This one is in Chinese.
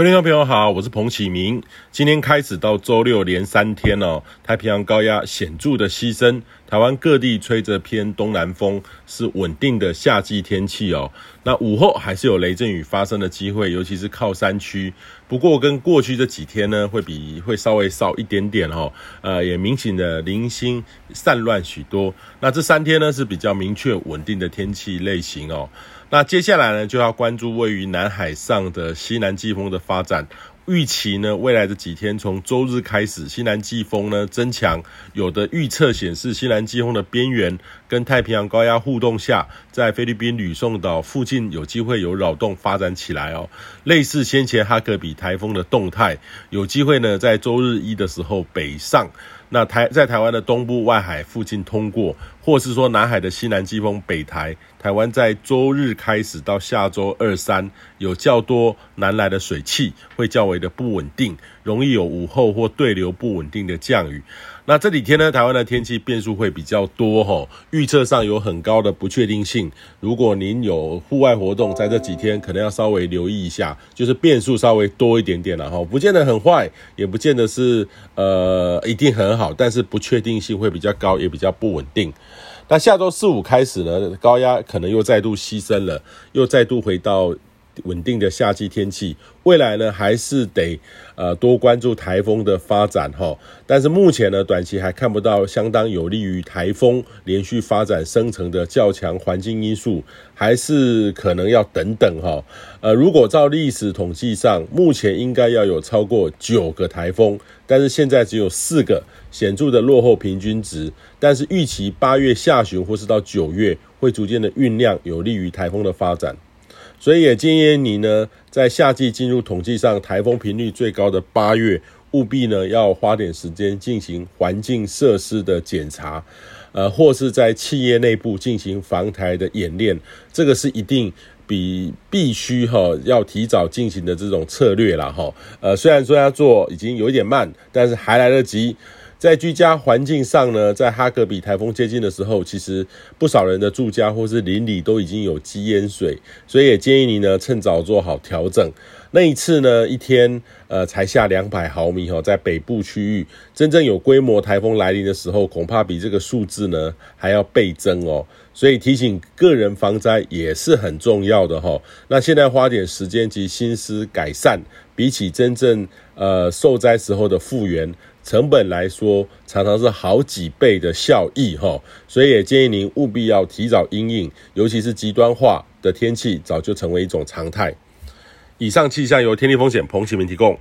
各位听众朋友好，我是彭启明。今天开始到周六连三天哦，太平洋高压显著的牺牲，台湾各地吹着偏东南风，是稳定的夏季天气哦。那午后还是有雷阵雨发生的机会，尤其是靠山区。不过跟过去这几天呢，会比会稍微少一点点哦。呃，也明显的零星散乱许多。那这三天呢是比较明确稳定的天气类型哦。那接下来呢，就要关注位于南海上的西南季风的发展。预期呢，未来的几天，从周日开始，西南季风呢增强。有的预测显示，西南季风的边缘跟太平洋高压互动下，在菲律宾吕宋岛附近有机会有扰动发展起来哦。类似先前哈格比台风的动态，有机会呢在周日一的时候北上。那台在台湾的东部外海附近通过，或是说南海的西南季风北台，台湾在周日开始到下周二三有较多南来的水汽，会较为的不稳定，容易有午后或对流不稳定的降雨。那这几天呢，台湾的天气变数会比较多齁，预测上有很高的不确定性。如果您有户外活动，在这几天可能要稍微留意一下，就是变数稍微多一点点了齁，不见得很坏，也不见得是呃一定很，好但是不确定性会比较高，也比较不稳定。那下周四五开始呢，高压可能又再度牺牲了，又再度回到。稳定的夏季天气，未来呢还是得呃多关注台风的发展哈。但是目前呢，短期还看不到相当有利于台风连续发展生成的较强环境因素，还是可能要等等哈。呃，如果照历史统计上，目前应该要有超过九个台风，但是现在只有四个，显著的落后平均值。但是预期八月下旬或是到九月会逐渐的酝酿，有利于台风的发展。所以也建议你呢，在夏季进入统计上台风频率最高的八月，务必呢要花点时间进行环境设施的检查，呃，或是在企业内部进行防台的演练，这个是一定比必须哈要提早进行的这种策略啦哈。呃，虽然说要做已经有一点慢，但是还来得及。在居家环境上呢，在哈格比台风接近的时候，其实不少人的住家或是邻里都已经有积淹水，所以也建议你呢趁早做好调整。那一次呢，一天呃才下两百毫米哈，在北部区域，真正有规模台风来临的时候，恐怕比这个数字呢还要倍增哦。所以提醒个人防灾也是很重要的哈。那现在花点时间及心思改善，比起真正呃受灾时候的复原。成本来说，常常是好几倍的效益哈，所以也建议您务必要提早应应，尤其是极端化的天气早就成为一种常态。以上气象由天地风险彭启明提供。